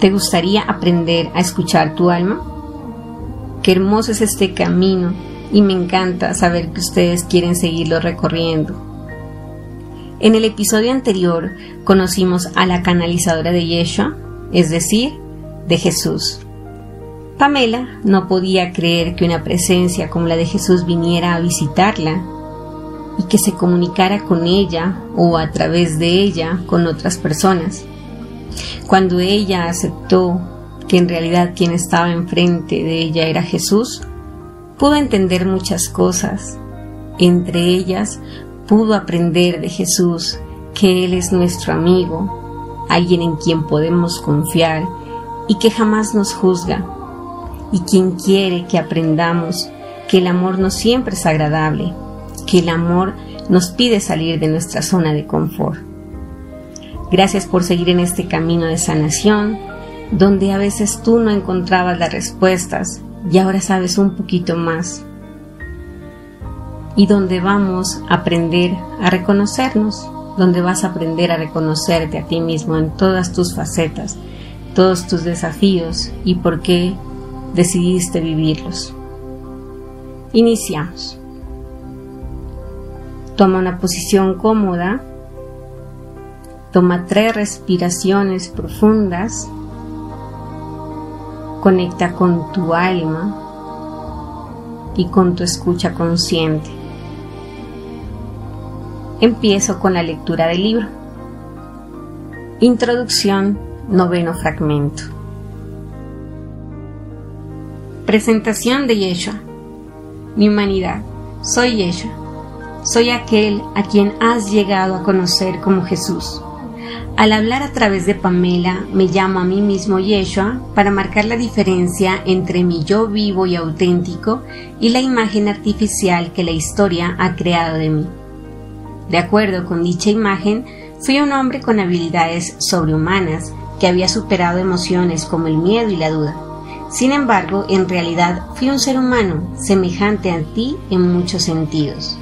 ¿Te gustaría aprender a escuchar tu alma? Qué hermoso es este camino y me encanta saber que ustedes quieren seguirlo recorriendo. En el episodio anterior conocimos a la canalizadora de Yeshua, es decir, de Jesús. Pamela no podía creer que una presencia como la de Jesús viniera a visitarla y que se comunicara con ella o a través de ella con otras personas. Cuando ella aceptó que en realidad quien estaba enfrente de ella era Jesús, pudo entender muchas cosas. Entre ellas, pudo aprender de Jesús que Él es nuestro amigo, alguien en quien podemos confiar y que jamás nos juzga, y quien quiere que aprendamos que el amor no siempre es agradable, que el amor nos pide salir de nuestra zona de confort. Gracias por seguir en este camino de sanación, donde a veces tú no encontrabas las respuestas y ahora sabes un poquito más. Y donde vamos a aprender a reconocernos, donde vas a aprender a reconocerte a ti mismo en todas tus facetas, todos tus desafíos y por qué decidiste vivirlos. Iniciamos. Toma una posición cómoda. Toma tres respiraciones profundas. Conecta con tu alma y con tu escucha consciente. Empiezo con la lectura del libro. Introducción, noveno fragmento. Presentación de Yeshua. Mi humanidad. Soy Yeshua. Soy aquel a quien has llegado a conocer como Jesús. Al hablar a través de Pamela, me llamo a mí mismo Yeshua para marcar la diferencia entre mi yo vivo y auténtico y la imagen artificial que la historia ha creado de mí. De acuerdo con dicha imagen, fui un hombre con habilidades sobrehumanas que había superado emociones como el miedo y la duda. Sin embargo, en realidad fui un ser humano, semejante a ti en muchos sentidos.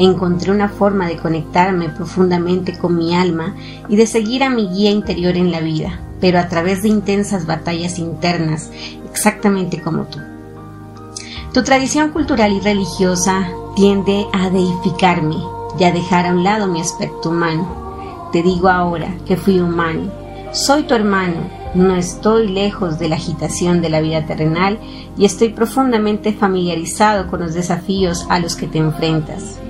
Encontré una forma de conectarme profundamente con mi alma y de seguir a mi guía interior en la vida, pero a través de intensas batallas internas, exactamente como tú. Tu tradición cultural y religiosa tiende a deificarme y a dejar a un lado mi aspecto humano. Te digo ahora que fui humano. Soy tu hermano, no estoy lejos de la agitación de la vida terrenal y estoy profundamente familiarizado con los desafíos a los que te enfrentas.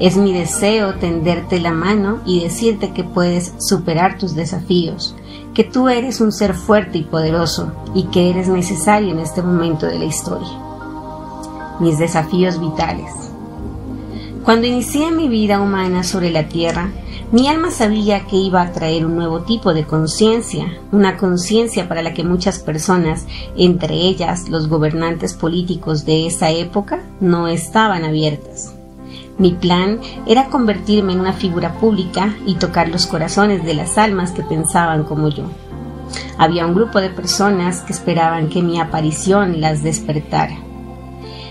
Es mi deseo tenderte la mano y decirte que puedes superar tus desafíos, que tú eres un ser fuerte y poderoso y que eres necesario en este momento de la historia. Mis desafíos vitales. Cuando inicié mi vida humana sobre la Tierra, mi alma sabía que iba a traer un nuevo tipo de conciencia, una conciencia para la que muchas personas, entre ellas los gobernantes políticos de esa época, no estaban abiertas. Mi plan era convertirme en una figura pública y tocar los corazones de las almas que pensaban como yo. Había un grupo de personas que esperaban que mi aparición las despertara.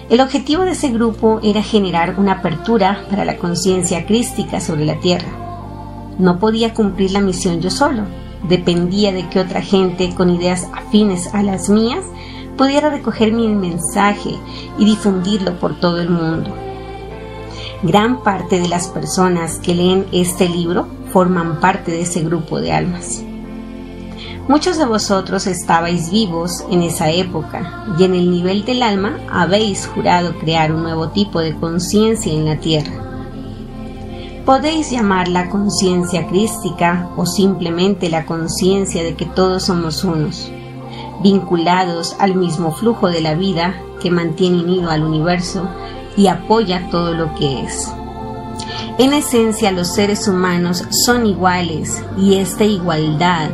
El objetivo de ese grupo era generar una apertura para la conciencia crística sobre la Tierra no podía cumplir la misión yo solo. Dependía de que otra gente con ideas afines a las mías pudiera recoger mi mensaje y difundirlo por todo el mundo. Gran parte de las personas que leen este libro forman parte de ese grupo de almas. Muchos de vosotros estabais vivos en esa época y en el nivel del alma habéis jurado crear un nuevo tipo de conciencia en la tierra Podéis llamarla conciencia crística o simplemente la conciencia de que todos somos unos, vinculados al mismo flujo de la vida que mantiene unido al universo y apoya todo lo que es. En esencia los seres humanos son iguales y esta igualdad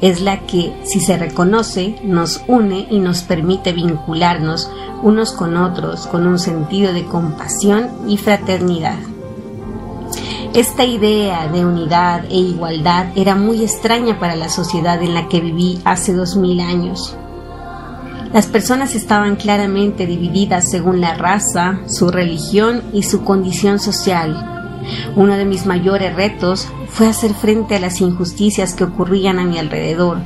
es la que, si se reconoce, nos une y nos permite vincularnos unos con otros con un sentido de compasión y fraternidad. Esta idea de unidad e igualdad era muy extraña para la sociedad en la que viví hace dos mil años. Las personas estaban claramente divididas según la raza, su religión y su condición social. Uno de mis mayores retos fue hacer frente a las injusticias que ocurrían a mi alrededor,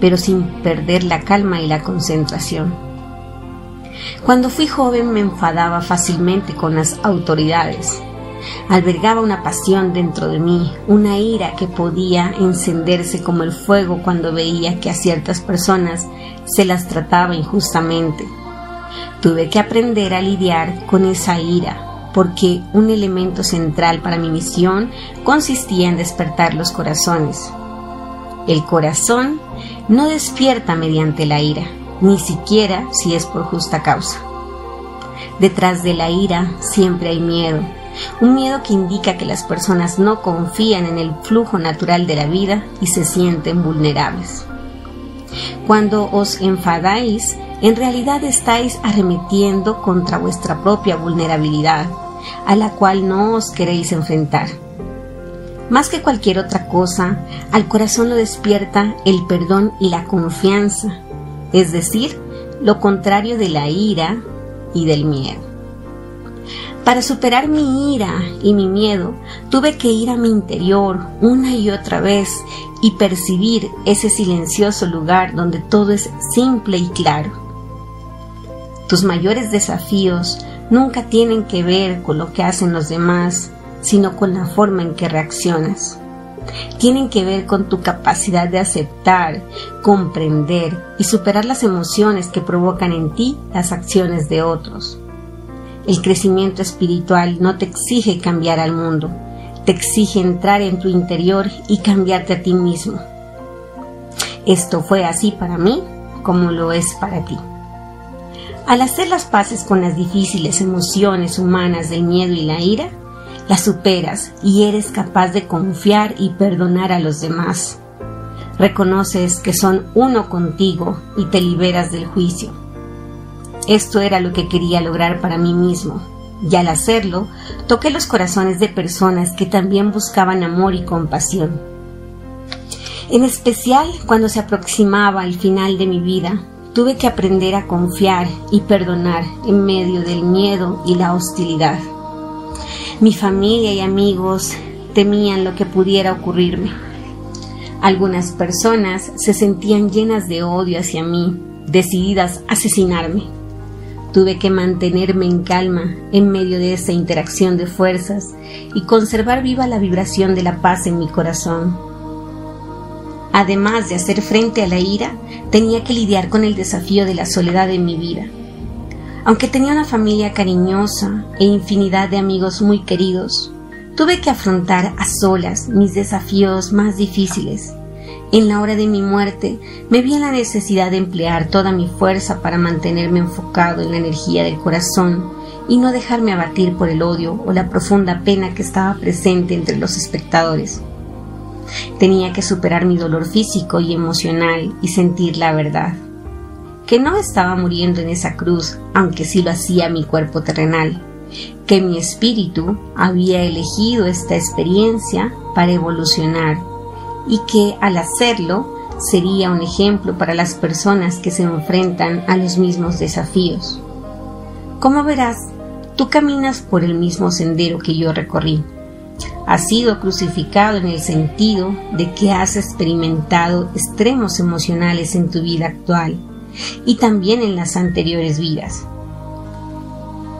pero sin perder la calma y la concentración. Cuando fui joven me enfadaba fácilmente con las autoridades. Albergaba una pasión dentro de mí, una ira que podía encenderse como el fuego cuando veía que a ciertas personas se las trataba injustamente. Tuve que aprender a lidiar con esa ira, porque un elemento central para mi misión consistía en despertar los corazones. El corazón no despierta mediante la ira, ni siquiera si es por justa causa. Detrás de la ira siempre hay miedo, un miedo que indica que las personas no confían en el flujo natural de la vida y se sienten vulnerables. Cuando os enfadáis, en realidad estáis arremetiendo contra vuestra propia vulnerabilidad, a la cual no os queréis enfrentar. Más que cualquier otra cosa, al corazón lo despierta el perdón y la confianza, es decir, lo contrario de la ira y del miedo. Para superar mi ira y mi miedo, tuve que ir a mi interior una y otra vez y percibir ese silencioso lugar donde todo es simple y claro. Tus mayores desafíos nunca tienen que ver con lo que hacen los demás, sino con la forma en que reaccionas. Tienen que ver con tu capacidad de aceptar, comprender y superar las emociones que provocan en ti las acciones de otros. El crecimiento espiritual no te exige cambiar al mundo, te exige entrar en tu interior y cambiarte a ti mismo. Esto fue así para mí como lo es para ti. Al hacer las paces con las difíciles emociones humanas del miedo y la ira, las superas y eres capaz de confiar y perdonar a los demás. Reconoces que son uno contigo y te liberas del juicio esto era lo que quería lograr para mí mismo, y al hacerlo, toqué los corazones de personas que también buscaban amor y compasión. En especial cuando se aproximaba el final de mi vida, tuve que aprender a confiar y perdonar en medio del miedo y la hostilidad. Mi familia y amigos temían lo que pudiera ocurrirme. Algunas personas se sentían llenas de odio hacia mí, decididas a asesinarme. Tuve que mantenerme en calma en medio de esa interacción de fuerzas y conservar viva la vibración de la paz en mi corazón. Además de hacer frente a la ira, tenía que lidiar con el desafío de la soledad en mi vida. Aunque tenía una familia cariñosa e infinidad de amigos muy queridos, tuve que afrontar a solas mis desafíos más difíciles en la hora de mi muerte me vi en la necesidad de emplear toda mi fuerza para mantenerme enfocado en la energía del corazón y no dejarme abatir por el odio o la profunda pena que estaba presente entre los espectadores. Tenía que superar mi dolor físico y emocional y sentir la verdad, que no estaba muriendo en esa cruz, aunque sí lo hacía mi cuerpo terrenal, que mi espíritu había elegido esta experiencia para evolucionar y que al hacerlo sería un ejemplo para las personas que se enfrentan a los mismos desafíos. Como verás, tú caminas por el mismo sendero que yo recorrí. Has sido crucificado en el sentido de que has experimentado extremos emocionales en tu vida actual y también en las anteriores vidas.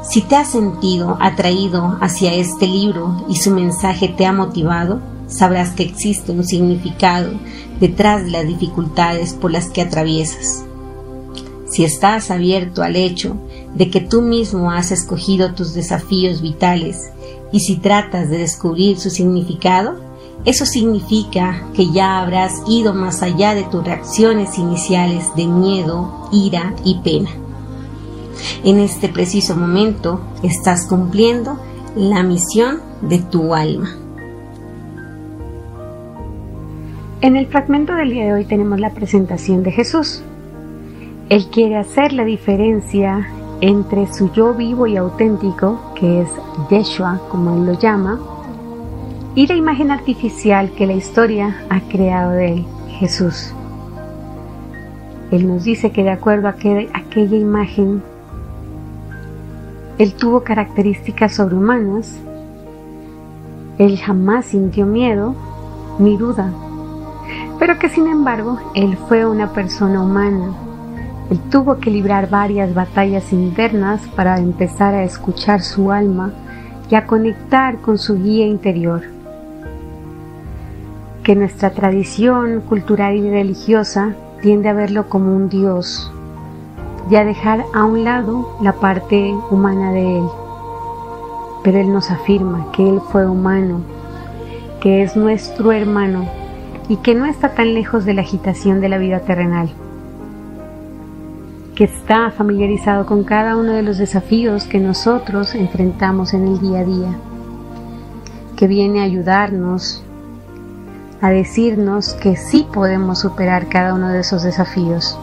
Si te has sentido atraído hacia este libro y su mensaje te ha motivado, sabrás que existe un significado detrás de las dificultades por las que atraviesas. Si estás abierto al hecho de que tú mismo has escogido tus desafíos vitales y si tratas de descubrir su significado, eso significa que ya habrás ido más allá de tus reacciones iniciales de miedo, ira y pena. En este preciso momento estás cumpliendo la misión de tu alma. En el fragmento del día de hoy tenemos la presentación de Jesús. Él quiere hacer la diferencia entre su yo vivo y auténtico, que es Yeshua, como él lo llama, y la imagen artificial que la historia ha creado de él, Jesús. Él nos dice que de acuerdo a aquella imagen, él tuvo características sobrehumanas, él jamás sintió miedo ni duda pero que sin embargo él fue una persona humana. Él tuvo que librar varias batallas internas para empezar a escuchar su alma y a conectar con su guía interior. Que nuestra tradición cultural y religiosa tiende a verlo como un Dios y a dejar a un lado la parte humana de Él. Pero Él nos afirma que Él fue humano, que es nuestro hermano y que no está tan lejos de la agitación de la vida terrenal, que está familiarizado con cada uno de los desafíos que nosotros enfrentamos en el día a día, que viene a ayudarnos, a decirnos que sí podemos superar cada uno de esos desafíos,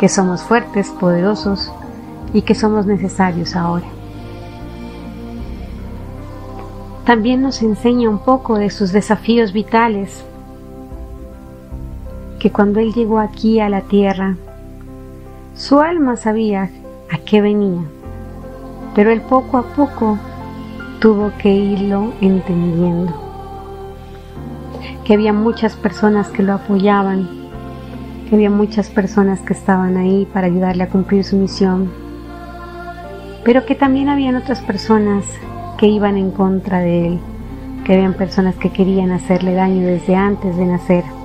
que somos fuertes, poderosos y que somos necesarios ahora. También nos enseña un poco de sus desafíos vitales que cuando él llegó aquí a la tierra, su alma sabía a qué venía, pero él poco a poco tuvo que irlo entendiendo. Que había muchas personas que lo apoyaban, que había muchas personas que estaban ahí para ayudarle a cumplir su misión, pero que también habían otras personas que iban en contra de él, que habían personas que querían hacerle daño desde antes de nacer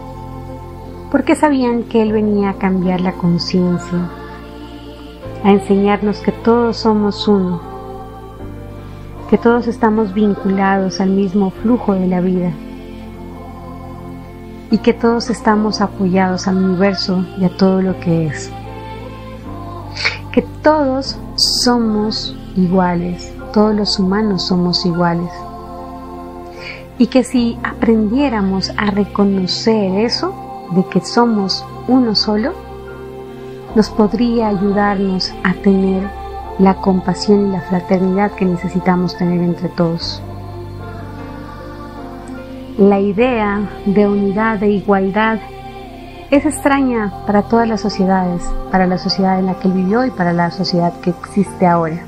porque sabían que Él venía a cambiar la conciencia, a enseñarnos que todos somos uno, que todos estamos vinculados al mismo flujo de la vida y que todos estamos apoyados al universo y a todo lo que es. Que todos somos iguales, todos los humanos somos iguales. Y que si aprendiéramos a reconocer eso, de que somos uno solo, nos podría ayudarnos a tener la compasión y la fraternidad que necesitamos tener entre todos. La idea de unidad e igualdad es extraña para todas las sociedades, para la sociedad en la que él vivió y para la sociedad que existe ahora.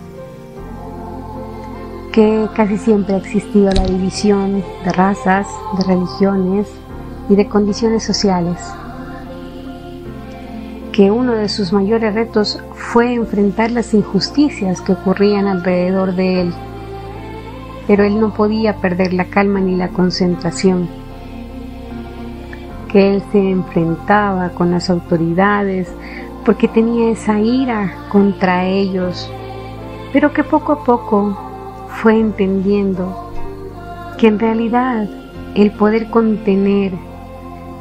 Que casi siempre ha existido la división de razas, de religiones, y de condiciones sociales, que uno de sus mayores retos fue enfrentar las injusticias que ocurrían alrededor de él, pero él no podía perder la calma ni la concentración, que él se enfrentaba con las autoridades porque tenía esa ira contra ellos, pero que poco a poco fue entendiendo que en realidad el poder contener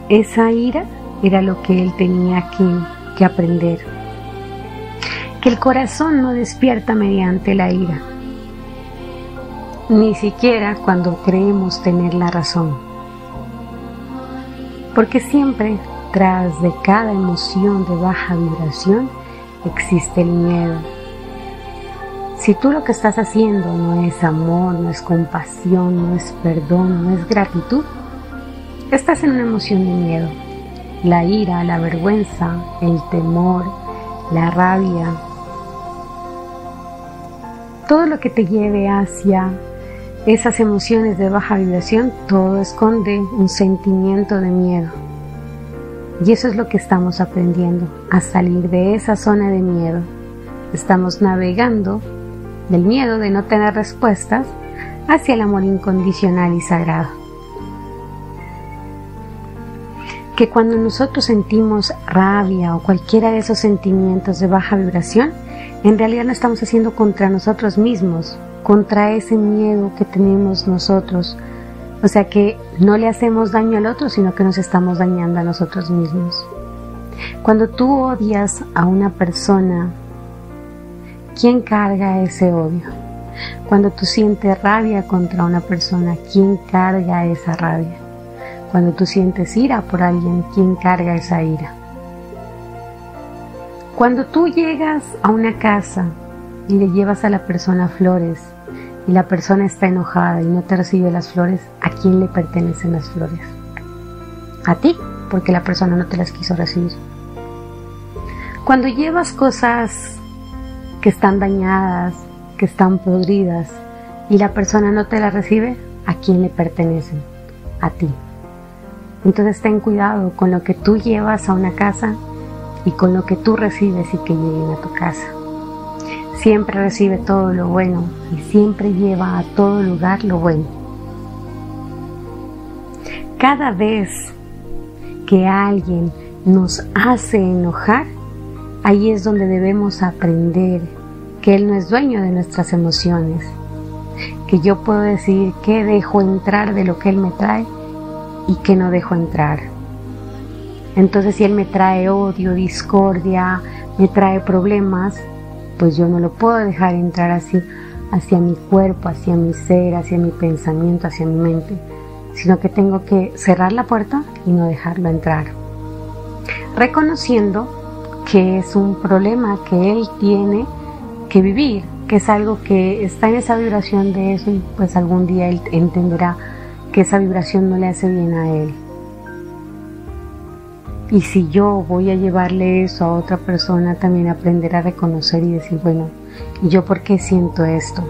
esa ira era lo que él tenía que, aprender. Que el corazón no despierta mediante la ira, ni siquiera cuando creemos tener la razón. Porque siempre tras de cada emoción de baja vibración existe el miedo. Si tú lo que estás haciendo no es amor, no es compasión, no es perdón, no es gratitud, Estás en una emoción de miedo, la ira, la vergüenza, el temor, la rabia, todo lo que te lleve hacia esas emociones de baja vibración, todo esconde un sentimiento de miedo. Y eso es lo que estamos aprendiendo, a salir de esa zona de miedo. Estamos navegando del miedo de no tener respuestas hacia el amor incondicional y sagrado. Que cuando nosotros sentimos rabia o cualquiera de esos sentimientos de baja vibración, en realidad no estamos haciendo contra nosotros mismos, contra ese miedo que tenemos nosotros. O sea que no le hacemos daño al otro, sino que nos estamos dañando a nosotros mismos. Cuando tú odias a una persona, ¿quién carga ese odio? Cuando tú sientes rabia contra una persona, ¿quién carga esa rabia? Cuando tú sientes ira por alguien, ¿quién carga esa ira? Cuando tú llegas a una casa y le llevas a la persona flores y la persona está enojada y no te recibe las flores, ¿a quién le pertenecen las flores? A ti, porque la persona no te las quiso recibir. Cuando llevas cosas que están dañadas, que están podridas y la persona no te las recibe, ¿a quién le pertenecen? A ti Entonces ten cuidado con lo que tú llevas a una casa y con lo que tú recibes y que lleguen a tu casa. Siempre recibe todo lo bueno y siempre lleva a todo lugar lo bueno. Cada vez que alguien nos hace enojar, ahí es donde debemos aprender que Él no es dueño de nuestras emociones, que yo puedo decir que dejo entrar de lo que Él me trae y que no dejo entrar. Entonces si Él me trae odio, discordia, me trae problemas, pues yo no lo puedo dejar entrar así hacia mi cuerpo, hacia mi ser, hacia mi pensamiento, hacia mi mente, sino que tengo que cerrar la puerta y no dejarlo entrar. Reconociendo que es un problema que Él tiene que vivir, que es algo que está en esa vibración de eso y pues algún día Él entenderá que esa vibración no le hace bien a Él. Y si yo voy a llevarle eso a otra persona, también aprender a reconocer y decir, bueno, ¿y yo por qué siento esto?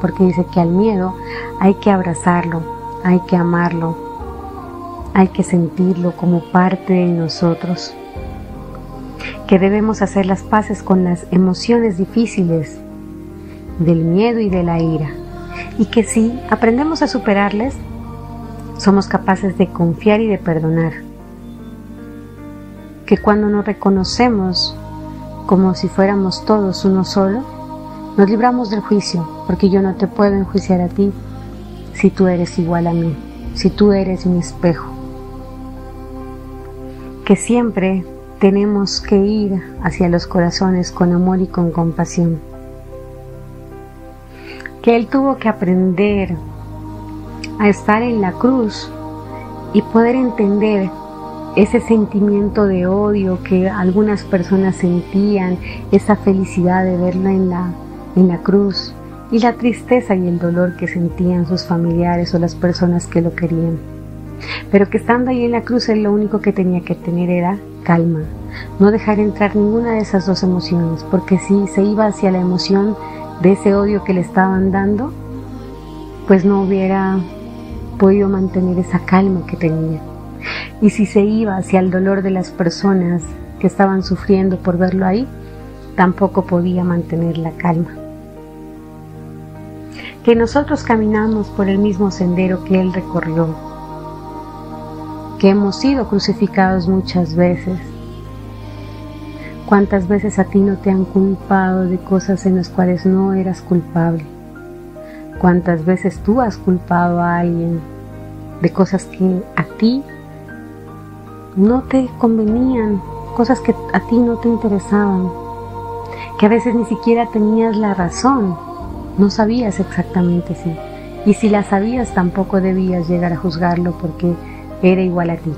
Porque dice que al miedo hay que abrazarlo, hay que amarlo, hay que sentirlo como parte de nosotros. Que debemos hacer las paces con las emociones difíciles del miedo y de la ira. Y que si aprendemos a superarles, somos capaces de confiar y de perdonar que cuando nos reconocemos como si fuéramos todos uno solo, nos libramos del juicio, porque yo no te puedo enjuiciar a ti si tú eres igual a mí, si tú eres mi espejo. Que siempre tenemos que ir hacia los corazones con amor y con compasión. Que Él tuvo que aprender a estar en la cruz y poder entender ese sentimiento de odio que algunas personas sentían, esa felicidad de verla en la, en la cruz y la tristeza y el dolor que sentían sus familiares o las personas que lo querían. Pero que estando ahí en la cruz él lo único que tenía que tener era calma, no dejar entrar ninguna de esas dos emociones, porque si se iba hacia la emoción de ese odio que le estaban dando, pues no hubiera podido mantener esa calma que tenía y si se iba hacia el dolor de las personas que estaban sufriendo por verlo ahí, tampoco podía mantener la calma. Que nosotros caminamos por el mismo sendero que Él recorrió, que hemos sido crucificados muchas veces. ¿Cuántas veces a ti no te han culpado de cosas en las cuales no eras culpable? ¿Cuántas veces tú has culpado a alguien de cosas que a ti no te convenían, cosas que a ti no te interesaban, que a veces ni siquiera tenías la razón, no sabías exactamente si, y si la sabías tampoco debías llegar a juzgarlo porque era igual a ti.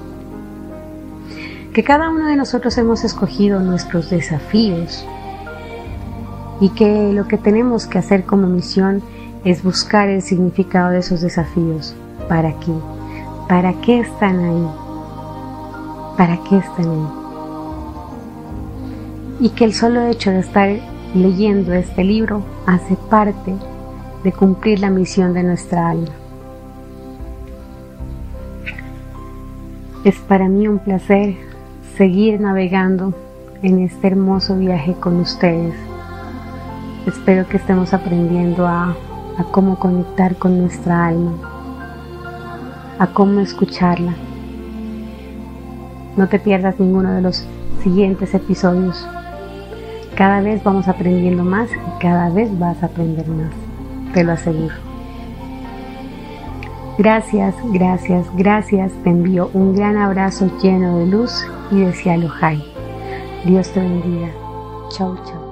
Que cada uno de nosotros hemos escogido nuestros desafíos y que lo que tenemos que hacer como misión es buscar el significado de esos desafíos. ¿Para qué? ¿Para qué están ahí? ¿Para qué están ahí? Y que el solo hecho de estar leyendo este libro hace parte de cumplir la misión de nuestra alma. Es para mí un placer seguir navegando en este hermoso viaje con ustedes. Espero que estemos aprendiendo a, a cómo conectar con nuestra alma, a cómo escucharla no te pierdas ninguno de los siguientes episodios. Cada vez vamos aprendiendo más y cada vez vas a aprender más, te lo aseguro. Gracias, gracias, gracias. Te envío un gran abrazo lleno de luz y de cielo. Dios te bendiga. Chau, chau.